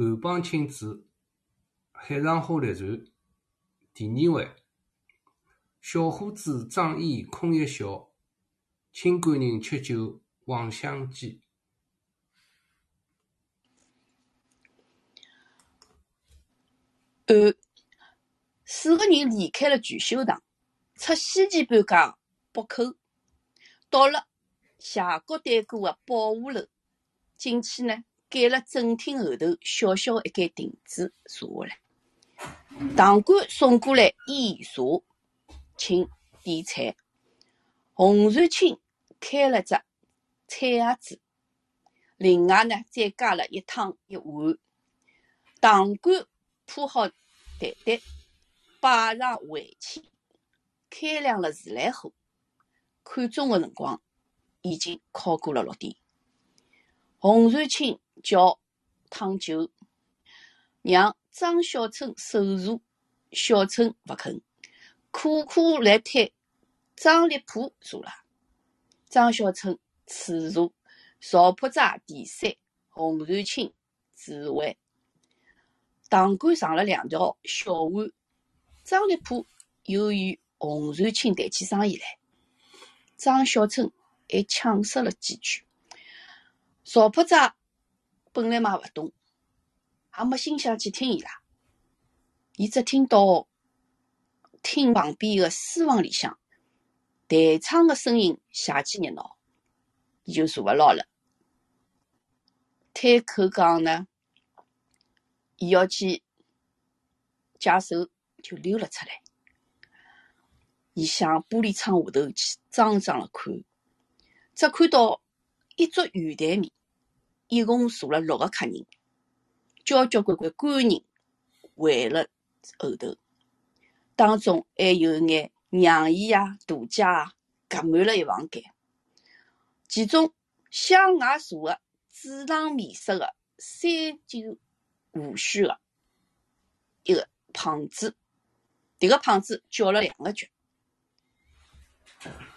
韩邦钦著《海上花列传》第二回：小伙子张毅空一笑，清官人吃酒望相见。二，四个人离开了聚秀堂，出西前半街北口，到了谢国对过的宝华楼。进去呢，拣了正厅后头小小一间亭子坐下来。堂倌送过来烟茶，请点菜。洪传清开了只菜盒子，另外呢再加了一汤一碗。堂倌铺好台单，摆上围签，开亮了自来火。看钟的辰光，已经靠过了六点。洪传清叫烫酒，让张小春守住。小春不肯，苦苦来推张立普坐了。张小春赐茶，赵朴斋第三，洪瑞清自位。堂倌上了两条小碗。张立普又与洪瑞清谈起生意来，张小春还呛说了几句。赵朴斋本来嘛勿懂，也没心想去听伊拉。伊只听到厅旁边个书房里向弹唱个声音响起热闹，伊就坐勿牢了。开口讲呢，伊要去解手，就溜了出来。伊向玻璃窗下头去张张了看，只看到一桌圆台面。一共坐了六个客人，交交关关官人围了后头，当中还有眼娘姨呀、大姐啊，夹满了一房间。其中向外坐的紫堂面色的、三九胡须的一个胖子，迭个胖子叫了两个脚。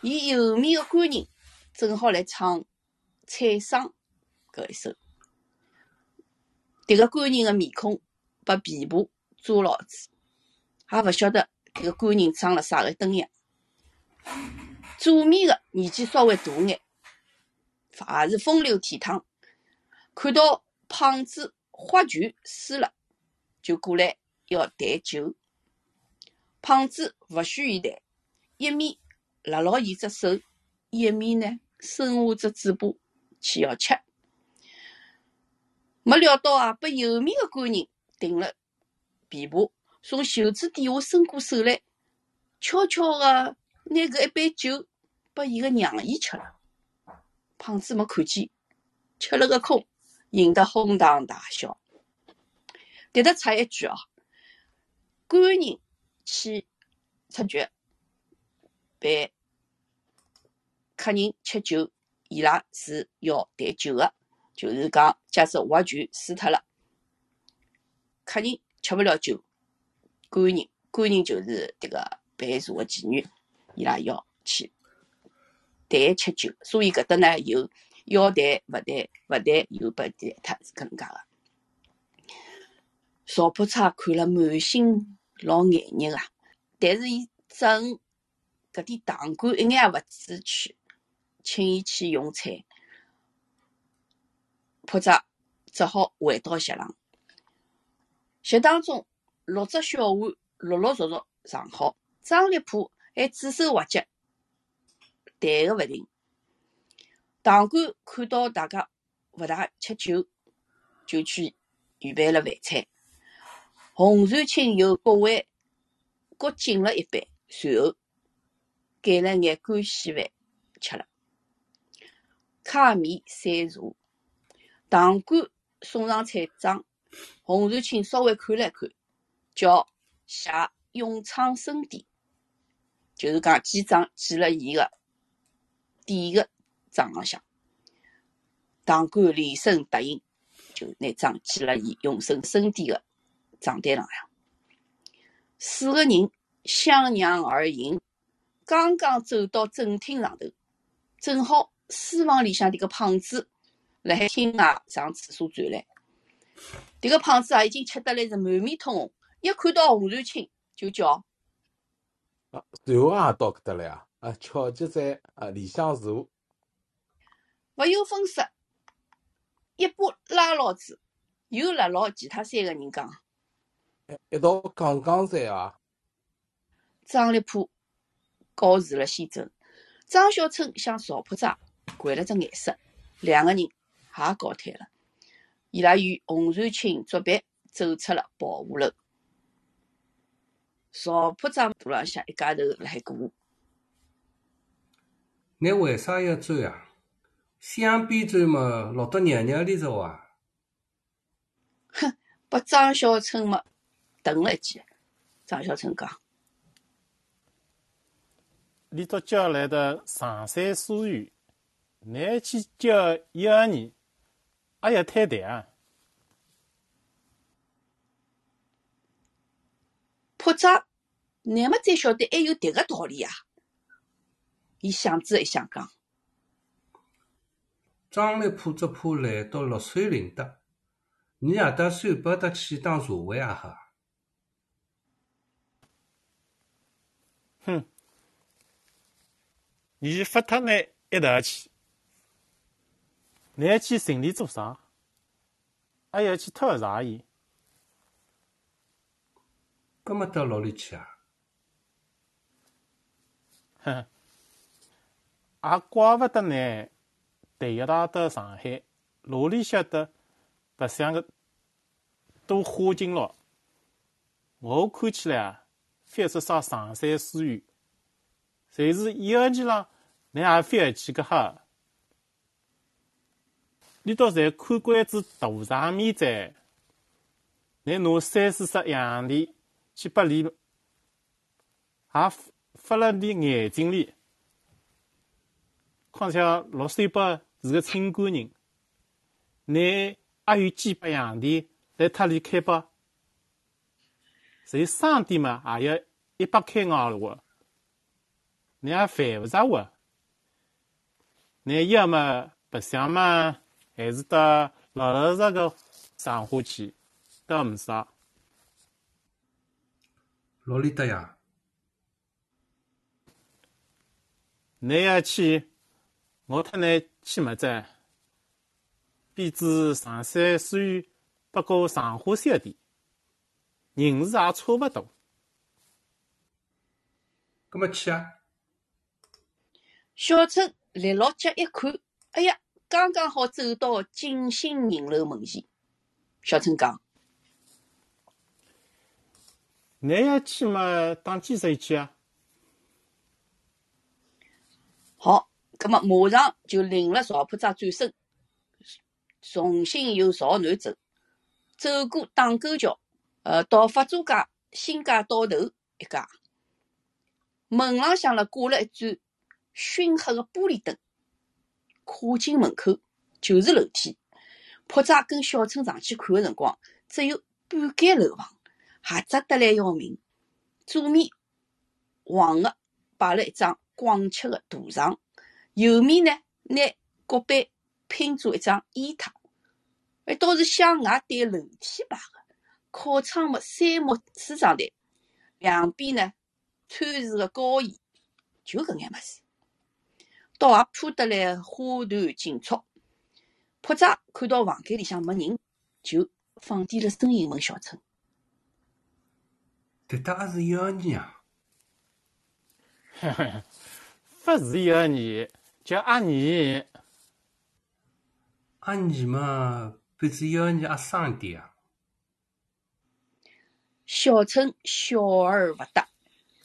伊右面的官人正好来唱《采桑》。搿一首，迭个官人的面孔被皮布遮牢住，也勿晓得迭个官人长了啥个灯样。左面的年纪稍微大眼，也是风流倜傥，看到胖子花拳输了，就过来要谈酒。胖子勿许伊谈，一面拉牢伊只手，一面呢伸下只嘴巴去要吃。没料到啊，被右面的官人顶了琵琶，从袖子底下伸过手来，悄悄的拿个一杯酒拨伊个娘姨吃了。胖子没看见，吃了个空，引得哄堂大笑。迭搭插一句哦，官人去出局，陪客人吃酒，伊拉是要抬酒的。就是讲，假使划拳输脱了，客人吃勿了酒，官人官人就是迭个陪茶的妓女，伊拉要去谈吃酒，所以搿搭呢有要谈勿谈，勿谈又拨谈脱，是搿能介个。赵朴差看了满心老眼热啊，但是伊整搿点堂官一眼也勿知趣，请伊去用餐。朴扎只好回到席上，席当中六只小碗陆陆续续上好，张立甫还指手画脚，谈个勿停。堂倌看到大家勿大吃酒，就去预备了饭菜。洪传清又各位各敬了一杯，随后拣了眼干稀饭吃了，卡面山茶。堂倌送上菜账，洪传清稍微看了看，叫写永昌生典，就是讲记账记了伊个典个账浪向。堂倌连声答应，就拿账记了伊永生生典个账单浪向。四个人相让而行，刚刚走到正厅上头，正好书房里向迭个胖子。辣海厅外上厕所转来，迭个胖子啊，已经吃得来是满面通红，一看到洪传清就叫。啊，随后也到搿搭来啊！啊，巧就在啊里向坐，勿由分说，一把拉牢子，又辣牢其他三个人讲：一道讲讲噻啊！张立波告辞了先走，张小春向赵破寨跪了只眼色，两个人也告退了。伊拉与洪瑞清作别，走出了保护楼。赵破寨肚浪向一家头辣海过，你为啥要走啊？想边走嘛，落到娘娘里头啊！哼，把张小春嘛瞪了一记。张小春讲：“你到叫来的上山书院，你去叫一个人，也要太淡啊！破寨，乃末再晓得还有迭个道理啊？”伊想子一想讲。张立波只怕来到六水林搭，你夜到算不得去当社会也好。哼，你发他那一道去，你还去城里做啥？还要去偷茶叶？搿么到牢里去啊？哼，也怪勿得呢。第一趟到上海，哪里晓得白相个都花尽了？我看起来啊，非说啥上山书院，侪是一个年浪，你也非要去个哈？你倒在看惯子大场面在，你拿三四十洋钿去拨你，也发了你眼睛里。况且陆水伯。是个清官人，你还有几百洋钿在他里开包，谁商店嘛也要一百开外了话，你也犯不着话。你要么白相嘛，还是到老老实实个上花去，倒没啥。老里搭呀，你要去。我特你去么子？比之上山书院不过上花小点，人数也差不多。搿么去啊？小春立牢脚一看，哎呀，刚刚好走到锦兴银楼门前。小春讲：“你要去嘛？当几岁去啊？”好。葛么马上就领了赵破寨转身，重新由朝南走，走过打沟桥，呃，到法租界新街到头一家，门浪向了挂了一盏熏黑的玻璃灯，跨进门口就是楼梯。破寨跟小春上去看的辰光，只有半间楼房，狭窄得来要命。左面黄的摆了一张广漆的大床。右面呢，拿国板拼做一张烟榻，还，倒是向外对楼梯摆的。靠窗么，三木梳妆台，两边呢，穿饰的高椅，就搿眼么事，倒也铺得来花团锦簇。破寨看到房间里向没人，就放低了声音问小春：“迭搭也是一个人啊？”“ 呵呵，不是一个人。”叫阿二，阿二嘛，比子一个人还生点啊。小春笑而不答。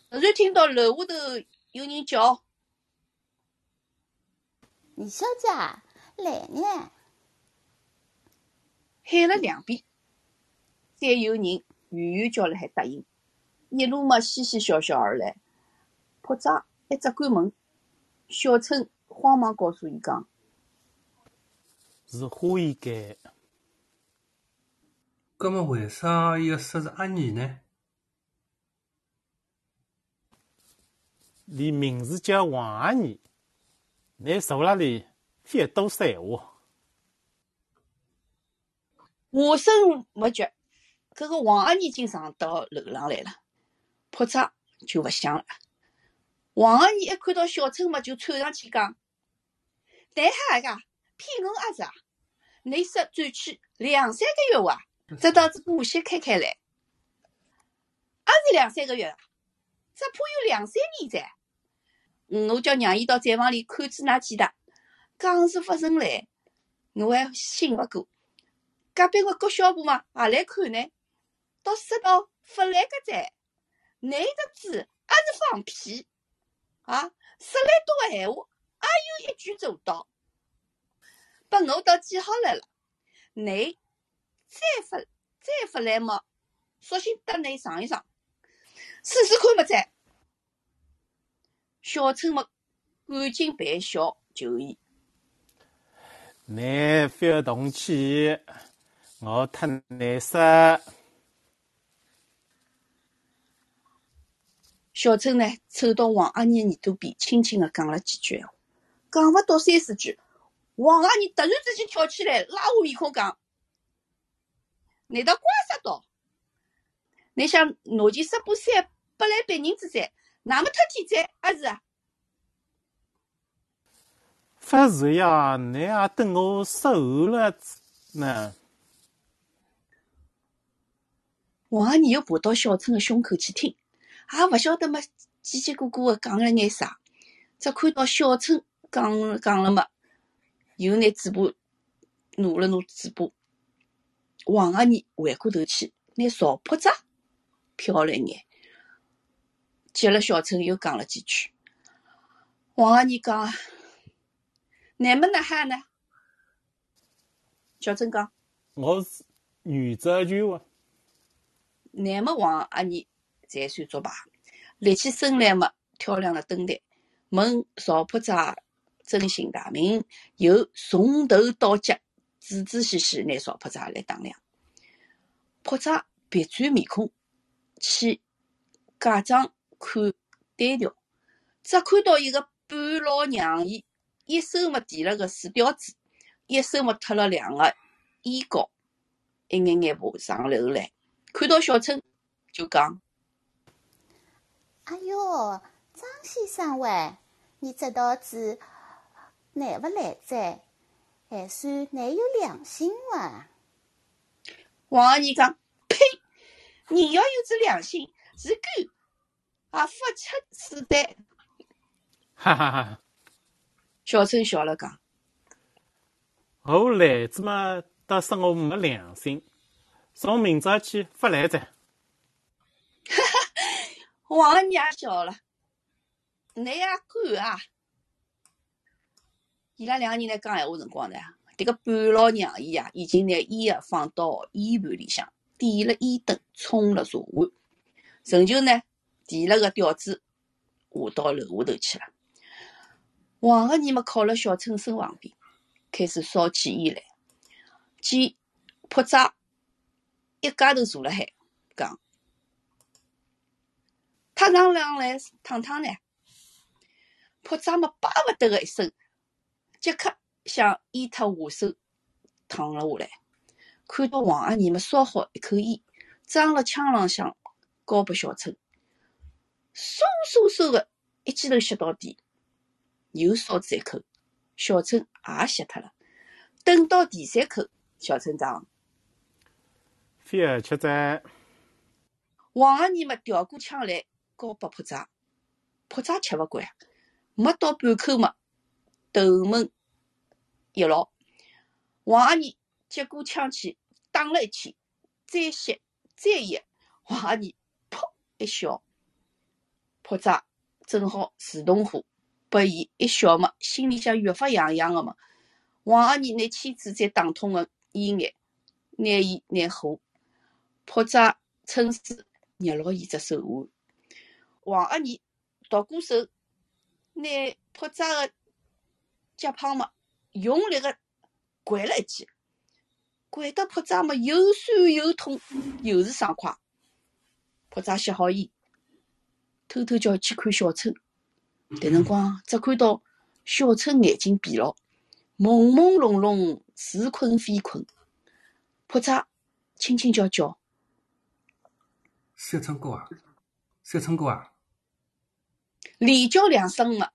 突然听到楼下头有人叫：“李小姐，来呢！”喊了两遍，再有人远远叫了还答应，一路嘛嘻嘻笑笑而来。破寨一只关门，小春。慌忙告诉伊讲：“是花衣间。”葛么为啥要说是阿二呢？连名字叫王阿二，你坐那里非要多说闲话。话声没绝，搿个王阿姨已经上到楼上来了，破闸就不响了。王阿姨一看到小春嘛，就窜上去讲：“男孩个，骗我阿子啊！你说转去两三个月哇，这倒是过息开开来，也是两三个月，只怕有两三年噻。我叫让伊到站房里看住那几大，讲是发生来，我还信勿过。隔壁个郭小婆嘛也来看呢，倒说到发来个噻，男的字也是放屁啊！说来多闲话，也有一句做到。把我倒记好来了，你再发再发来嘛，索性搭你尝一尝，试试看嘛再。小春嘛，赶紧陪笑求伊。你不要动气，我太难受。小春呢，凑到王阿姨耳朵边，轻轻的讲了几句闲话，讲勿到三四句，王阿姨突然之间跳起来，拉下面孔讲：“难道怪杀到？你想拿钱杀把三拨来别人之灾，那么特天灾阿是啊？不是呀，你也等我说后了呢。王阿姨又爬到小春的胸口去听，也勿晓得嘛，叽叽咕咕的讲了眼啥，只看到小春讲讲了嘛，又拿嘴巴努了努嘴巴。王阿姨回过头去，拿 sau 破渣瞟了一眼，接了小春又讲了几句。王阿姨讲：“乃么那哈呢？”小春讲。我是原则全的，乃末王阿姨才算作罢，立起身来嘛，挑亮了灯台，问赵破寨真姓大名，又从头到脚仔仔细细拿赵破寨来打量。破寨别转面孔，去假装看单调，只看到一个半老娘姨，一手么提了个水吊子，一手么脱了两个衣角，一眼眼爬上楼来。看到小春就讲。哎哟，张先生喂，你这道子难勿来哉？还算蛮有良心哇！王阿姨讲：“呸！人要有只良心，是狗也不吃屎蛋。哈哈哈！”小春笑了讲我来子嘛，倒说我没良心，从明朝起发来噻。：“王阿姨也笑了，你也敢啊？”伊拉两个人在讲闲话辰光呢，迭个半老娘伊啊，已经拿烟啊放到烟盘里向，点了烟灯，冲了茶碗，仍旧呢提了个吊子下到楼下头去了。王阿姨嘛靠了小春身旁边，开始烧起烟来。见破寨一家头坐辣海，讲：“太上上来烫烫呢。”破寨嘛巴不得个一声，即刻向烟托下手躺了下来。看到王阿姨嘛烧好一口烟，装了枪浪向，交拨小春，嗖嗖嗖的一记头吸到底，又烧子一口，小春也吸脱了。等到第三口，小春讲。非要吃在，王阿姨嘛调过枪来交拨破渣，破渣吃勿惯，没到半口嘛，头门一牢。王阿姨接过枪去打了一记，再吸再噎，王阿姨噗一笑，破寨正好自动化，拨伊一笑嘛，心里向越发痒痒个嘛。王阿姨拿签子再打通个烟眼，拿伊拿火。破寨趁势捏牢伊只手腕，王阿姨夺过手，拿破寨个脚膀嘛，用力个掼了一记，掼得破寨嘛又酸又痛，又是爽快。破寨吸好烟，偷偷叫去看小春，迭辰光只看到小春眼睛闭牢，朦朦胧胧，似困非困。破寨轻轻叫叫，三春哥啊，三春哥啊，连叫两声嘛，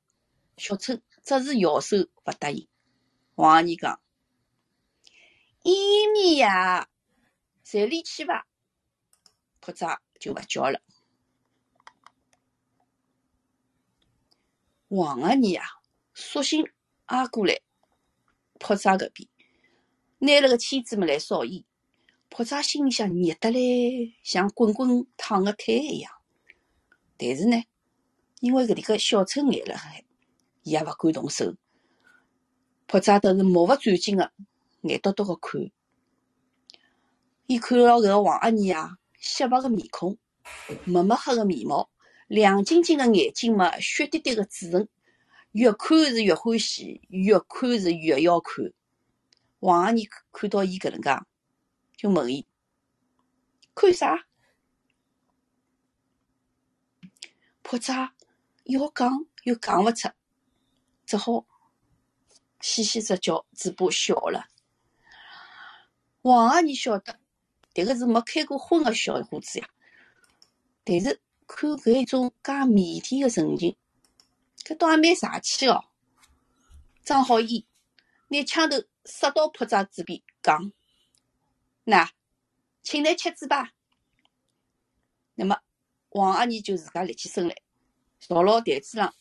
小春只是摇手勿答应。王阿姨讲：“伊米呀，随你去伐？”破寨就勿叫了。王阿姨呀，索性挨过来破寨搿边，拿了个签子么来烧烟。破寨心里想：热得来像滚滚烫个开一样。但是呢，因为搿里个小春眼辣海，伊也勿敢动手。破寨倒是目不转睛个眼笃笃个看。伊看牢搿个王阿尼啊，雪白个面孔，墨墨黑个眉毛，亮晶晶的眼睛嘛，雪滴滴的嘴唇，越看是越欢喜，越看是越要看。王阿姨看到伊搿能介。就问伊看啥？破寨要讲又讲勿出，只好嘻嘻只叫，嘴巴笑了。王阿姨晓得，迭个是没开过荤的小伙子呀。但是看搿一种介腼腆个神情，搿倒也蛮帅气哦。装好烟，拿枪头塞到破寨嘴边，讲。那，请来吃嘴吧。那么，王阿姨就自家立起身来，坐牢台子上，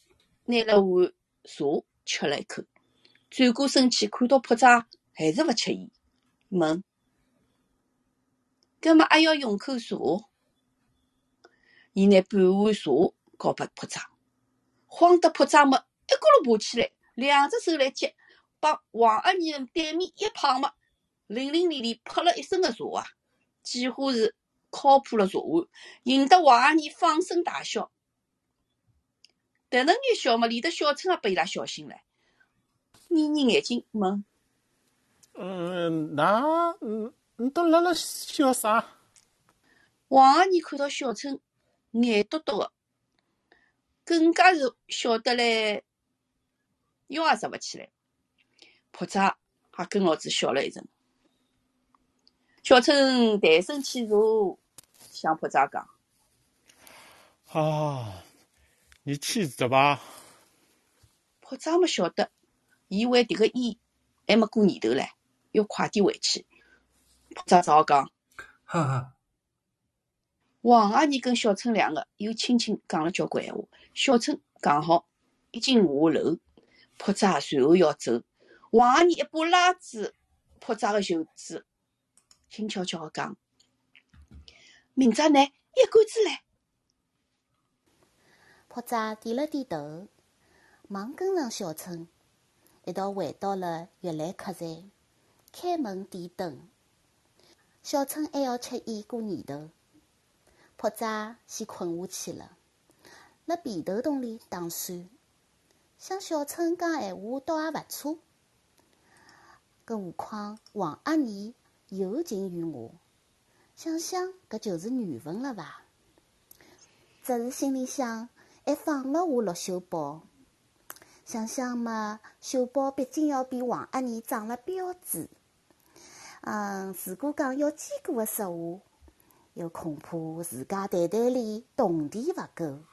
拿了碗茶吃了一口，转过身去，看到破寨还是勿吃烟，问：“搿么还要用口茶？”伊拿半碗茶交拨破寨，慌得破寨么一咕噜爬起来，两只手来接，把王阿姨的对面一碰嘛。淋淋漓漓泼了一身的茶啊，几乎是敲破了茶碗，引得王阿姨放声大笑。迭能眼笑嘛，连得小春也被伊拉笑醒了，眯眯眼睛问：“嗯，那嗯，你都辣辣笑啥？”王阿姨看到小春眼嘟嘟的，更加是晓得来，腰也直勿起来。破寨也跟老子笑了一阵。小春抬身起坐，向破寨讲：“啊，你去走吧。”破寨么晓得，伊为迭个烟还没过年头唻，要快点回去。破寨只好讲：“哈哈。”王阿姨跟小春两个又轻轻讲了交关闲话。小春讲好一进下楼，破扎随后要走。王阿姨一把拉住破扎的袖子。轻悄悄地讲：“明朝呢，一杆子来。”破扎点了点头，忙跟上小春，一道回到了悦来客栈，开门点灯。小春还要吃烟过年头，或者先困下去了，辣被头洞里打算，向小春讲闲话倒也勿错，更何况王阿姨。有情于我，想想搿就是缘分了伐？只是心里想，还放了下陆秀宝。想想嘛，秀宝毕竟要比王阿姨长了标致。嗯，如果讲要坚固的说话，又恐怕自家袋袋里铜钿勿够。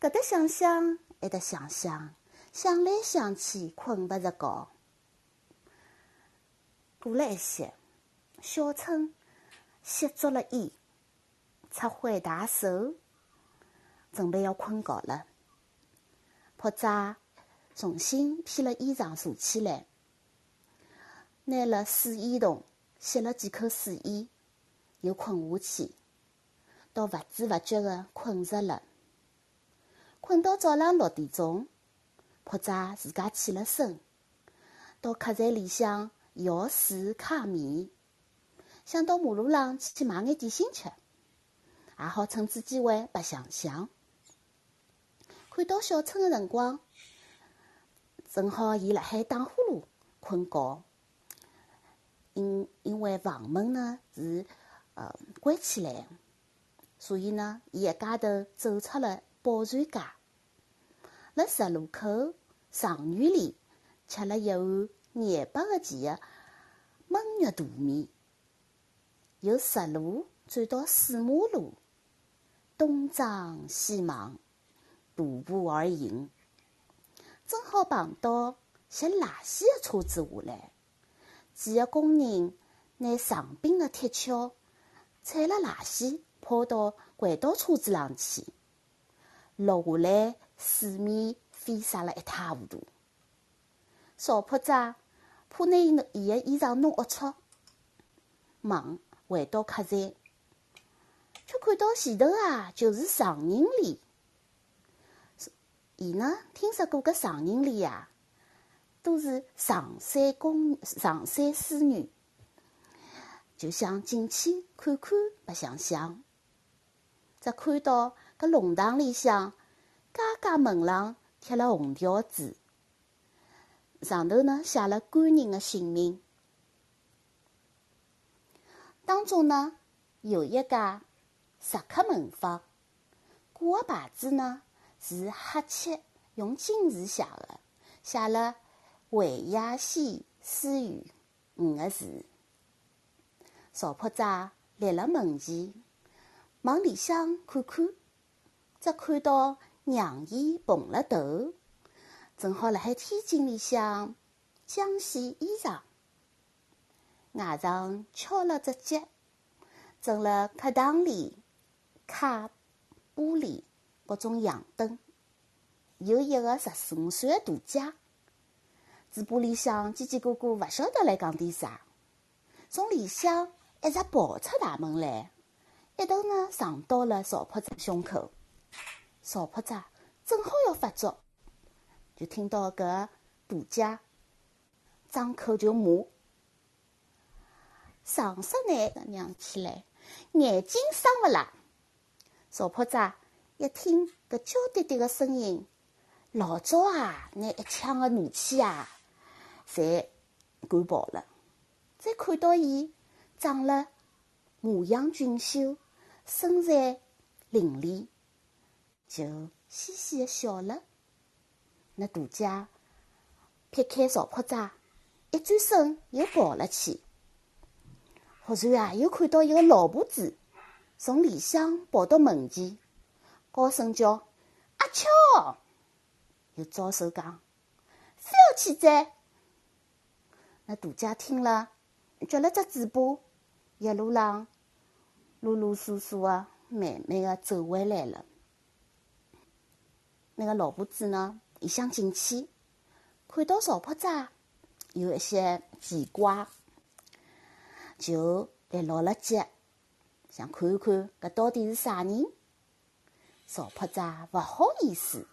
搿搭想想，埃搭想想，想来想去，困勿着觉。过了一歇。小春吸足了烟，擦灰大手，准备要困觉了。破寨重新披了衣裳坐起来，拿了水烟筒吸了几口水烟，又困下去，倒勿知勿觉的困着了。困到早浪六点钟，或者自家起了身，到客栈里向舀水揩面。想到马路浪去买眼点心吃，也好趁此机会白相相。看到小春的辰光，正好伊辣海打呼噜困觉。因因为房门呢是呃关起来，所以呢，伊一家头走出了宝船街，辣十路口长院里吃了一碗热巴个钱的焖肉大面。由实路转到四马路，东张西望，徒步而行。正好碰到拾垃圾的车子下来，几个工人拿长柄的铁锹踩了垃圾，抛到轨道车子上去，落下来水面飞洒了一塌糊涂。少破仔怕拿伊伊的衣裳弄龌龊，忙回到客栈，却看到前头啊就是常人里。伊呢，听说过搿常人里呀，都是上山公、上山书女，就想进去看看白相相。只看到搿弄堂里向，家家门上贴了红条子，上头呢写了官人的姓名。当中呢有一家石刻门房，挂个牌子呢。是黑漆用金字写的，写了“维亚西私语”五个字。赵破仔立了门前，往里向看看，只看到娘姨蓬了头，正好辣海天井里向浆洗衣裳，外上敲了只脚，正辣客堂里擦玻璃。各种洋灯，有一个十四五岁的大姐，嘴巴里向叽叽咕咕，勿晓得来讲点啥，从里向一直跑出大门来，一头呢撞到了赵破仔胸口。赵破仔正好要发作，就听到搿大姐张口就骂：“上色男的娘起来，眼睛生勿啦？”少破仔。一听搿娇滴滴个声音，老早啊，拿一腔的怒气啊，侪赶跑了。再看到伊长了模样俊秀，身材伶俐，就嘻嘻的笑了。那大姐撇开赵破仔，一转身又跑了去。忽然啊，又看到一个老婆子从里向跑到门前。高声叫：“阿俏！”又招手讲：“非要去摘。”那大家听了，撅了只嘴巴，一路浪啰啰嗦嗦的，慢慢的走回来了。那个老婆子呢，一想进去，看到赵破仔有一些奇怪，就来落了脚，想看看搿到底是啥人。少破仔勿好意思，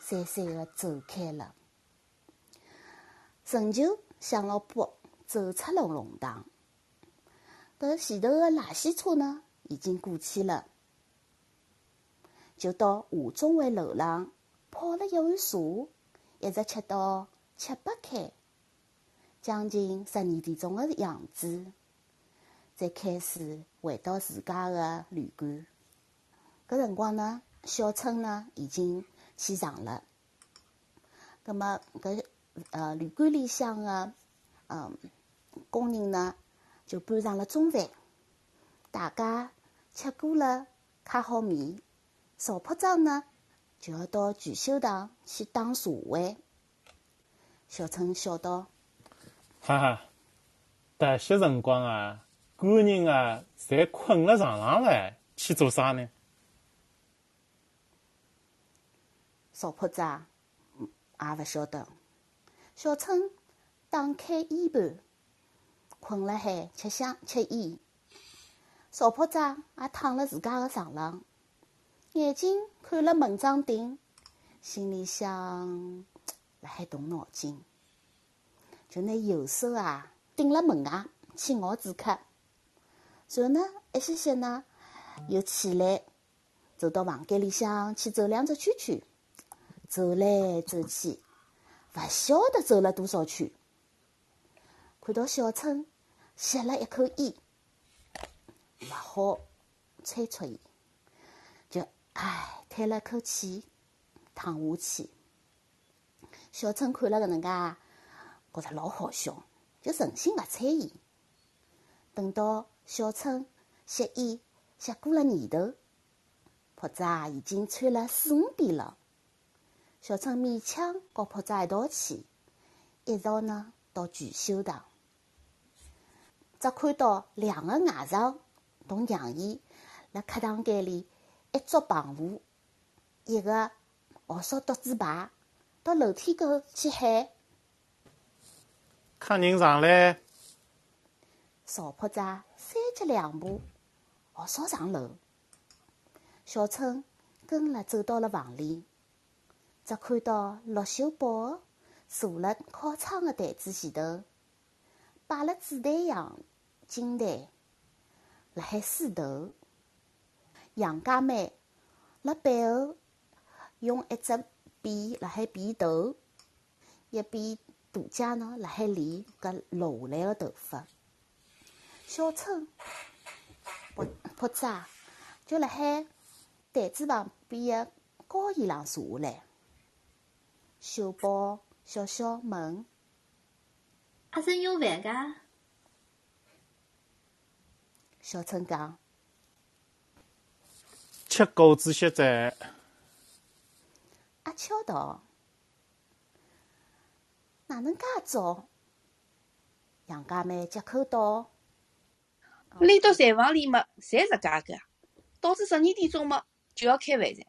讪讪的走开了。陈旧想了步走出了龙堂。搿前头的垃圾车呢，已经过去了，就到华中汇楼上泡了一碗茶，一直吃到七八开，将近十二点钟的样子，才开始回到自家的旅馆。搿辰光呢，小春呢已经起床了。葛末搿呃旅馆里向个嗯工人呢就搬上了中饭，大家吃过了，揩好面，少铺章呢就要到聚秀堂去打茶会。小春笑道：“哈哈，迭些辰光啊，官人啊，侪困了床上了，去做啥呢？”赵破章也勿晓得。小春打开衣盘，困辣海吃香吃烟。少破仔也躺辣自家个床浪，眼睛看了门帐顶，心里想辣海动脑筋，就拿右手啊顶辣门外去咬纸壳。然后呢，一歇歇呢，又起来，走到房间里向去走两只圈圈。走来走去，勿晓得走了多少圈。看到小春吸了一口烟，勿好催促伊，就唉叹了口气，躺下去。小春看了搿能介，觉着老好笑，就存心勿睬伊。等到小春吸烟吸过了年头，婆子啊已经穿了四五遍了。小春勉强和婆子一道去，一道呢到全修堂，只看到两个外甥同娘姨辣客堂间里一捉棚户，一个学烧独子牌，到楼梯口去喊。客人上来，少婆子三脚两步，学烧上楼。小春跟了走到了房里，只看到陆秀宝坐辣靠窗的台子前头，摆了纸袋样金蛋，辣海梳头。杨家妹辣背后用一只笔辣海编头，一边。大姐呢，辣海理搿落下来个头发。小春婆婆子啊，就辣海台子旁边个高椅上坐下来。秀宝笑笑问：“阿婶有饭噶？”小春讲：“吃果子歇在。”阿巧道。哪能介早？杨家妹接口道：“连到柴房里嘛，侪是家个，到至十二点钟嘛就要开饭了。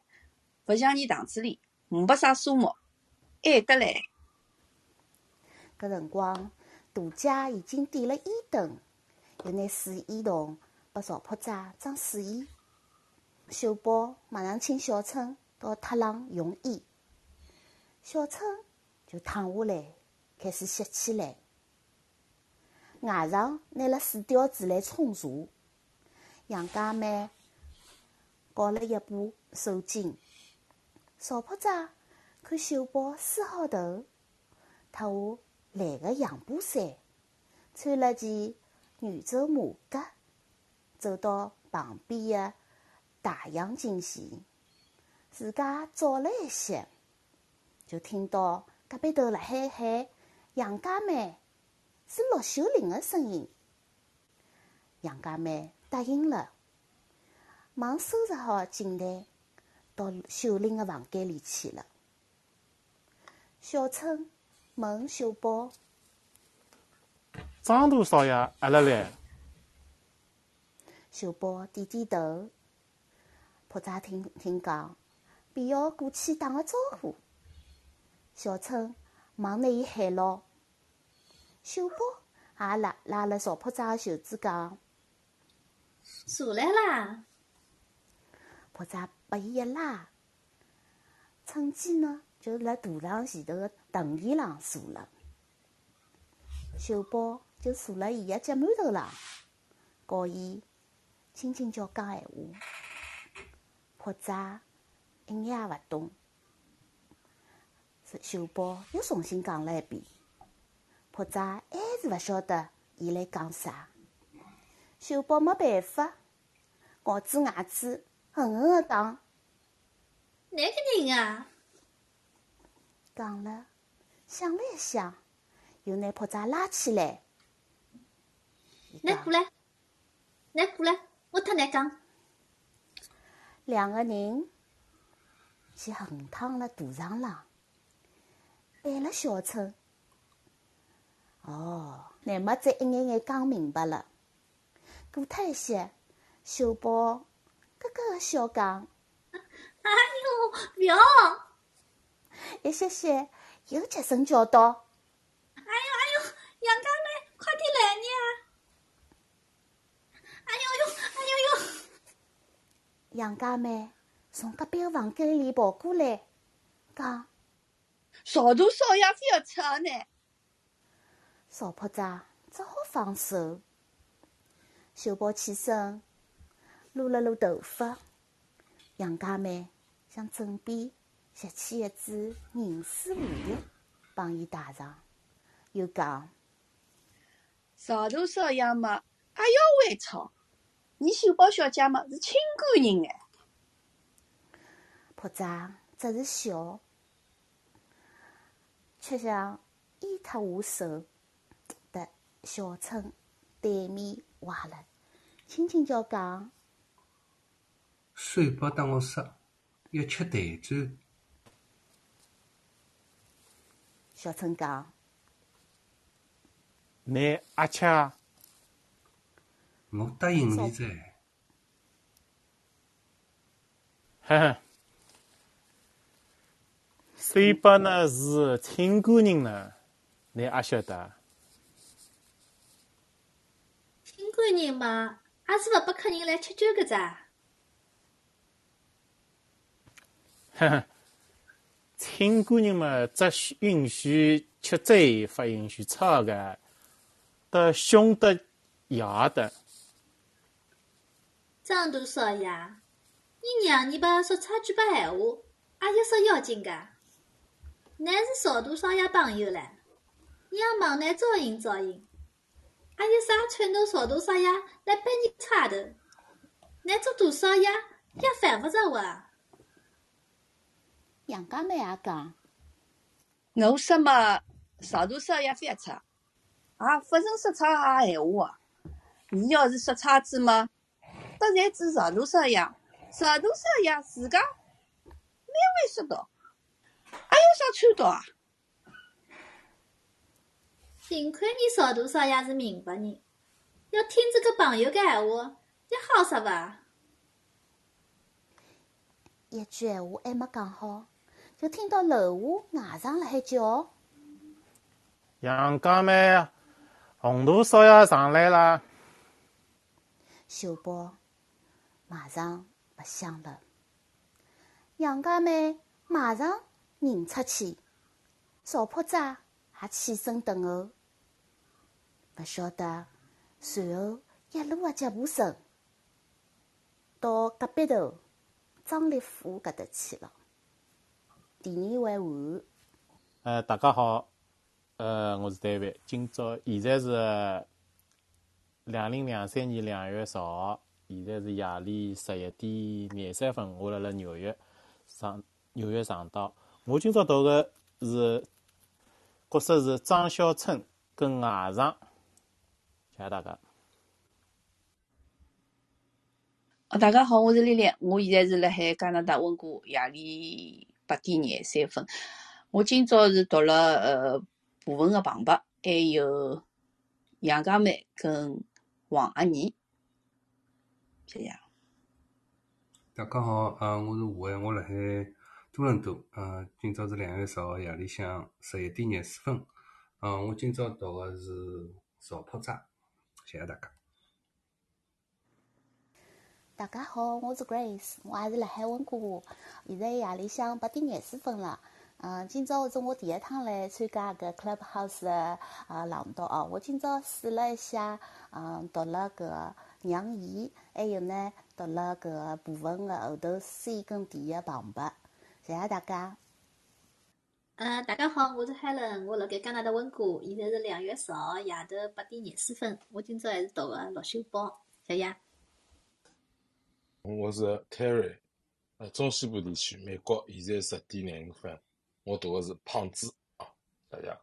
勿像你堂子里五百啥沙毛，晚得来。”搿辰光，大家已经点了烟灯，又拿水烟筒拨赵婆子装水烟。秀宝马上请小春到榻浪用烟，小春就躺下来。开始吸起来，外甥拿了水吊子来冲茶，杨家妹搞了一把手巾，少婆子看秀宝梳好头，脱下蓝个羊布衫，穿了件圆皱马甲，走到旁边的大洋镜前，自家照了一些，就听到隔壁头辣海喊。杨家妹是陆秀玲的声音。杨家妹答应了，忙收拾好镜台，到秀玲的房间里去了。小春问秀宝：“张大少爷阿拉来？”秀宝点点头。婆子听听讲，便要过去打个招呼。小春。忙拿伊喊牢，秀宝也拉拉了赵婆子个袖子讲：“坐来啦！”婆子把伊一拉，趁机呢就辣大床前头个藤椅上坐了。秀宝就坐辣伊个脚馒头上，告伊轻轻叫讲闲话。或者一眼也勿懂。秀宝又重新讲了一遍，或者还是勿晓得伊来讲啥。秀宝没办法，咬住牙齿，狠狠地讲：“哪个人啊？”讲了，想了一想，又拿婆子拉起来：“拿过来，拿过来，我特来讲。”两个人去横躺了大床浪。背了小春，哦，乃末再一眼眼讲明白了。过脱一些，秀宝咯咯的笑讲：“哎呦，不要！”一歇歇，又急声叫道：“哎呦哎呦，杨家妹，快点来呀！”杨家妹从隔壁房间里跑过来，讲。少大少爷非要吃呢，少婆子只好放手。秀宝起身，撸了撸头发。杨家妹向枕边拾起一支银丝蝴蝶，帮伊戴上，又讲：“少大少爷嘛，也要会吵。你秀宝小姐嘛，是清官人哎。”婆子只是笑。却像依托下手，的小春对面歪了轻轻叫讲，水饱当我说，要吃蛋转。小春讲，你阿恰我答应你噻，呵呵，水伯呢是清官人呢，你也晓得。清官人嘛，也是勿拨客人来吃酒个咋？呵呵，清官人嘛，只允许吃醉，勿允许吵个，得凶得哑的。张大少爷，你娘你把说差几把闲话，也有啥要紧个？乃是邵大少爷朋友唻，让忙乃照应照应。阿有啥撺掇邵大少爷来帮你差头？乃做大少爷也犯不着哇。杨家妹也讲，我说嘛，邵大少爷翻出，也勿曾说差啥闲话啊。伊要是说差子嘛，得罪指邵大少爷，邵大少爷自家蛮会说道，还有啥穿到啊？幸亏你邵大少爷是明白人，要听这个朋友的闲话，也好说伐？一句闲话还没讲好，就听到楼下外甥辣海叫。杨家妹，洪大少爷上来了。秀宝马上勿响了，杨家妹马上认出去，赵破寨也起身等候。勿晓得随后一路个脚步声到隔壁头张立富搿搭去了。第二位换呃，大家好，呃，我是单位，今朝现在是两零两三年两月十号，现在是夜里十一点廿三分，我辣辣纽约上纽约上岛。我今朝读个是角色是张小春跟外甥，谢谢大家。哦，大家好，我是丽丽，我现在是辣海加拿大温哥夜里八点廿三分。我今朝是读了呃部分个旁白，还有杨家妹跟王阿姨，谢谢。大家好，呃，我是吴伟，我辣海多伦多，呃，今朝是两月十号夜里向十一点廿四分，呃，我今朝读个是赵破寨，谢谢大家。大家好，我是 Grace，我也是辣海温哥华，现在夜里向八点廿四分了。嗯，今朝是我第一趟来参加搿 Clubhouse 的呃朗读哦。我今朝试了一下，嗯，读了搿让伊，还有呢读了搿部分的后头 C 跟 D 的旁白。谢谢大家。呃，大家好，我是 Helen，我辣盖加拿大温哥，现在是两月十号夜头八点廿四分。我今朝还是读个陆秀宝，谢谢。我是 Terry，呃，中西部地区，美国现在十点廿五分，我读的是胖子啊，大家。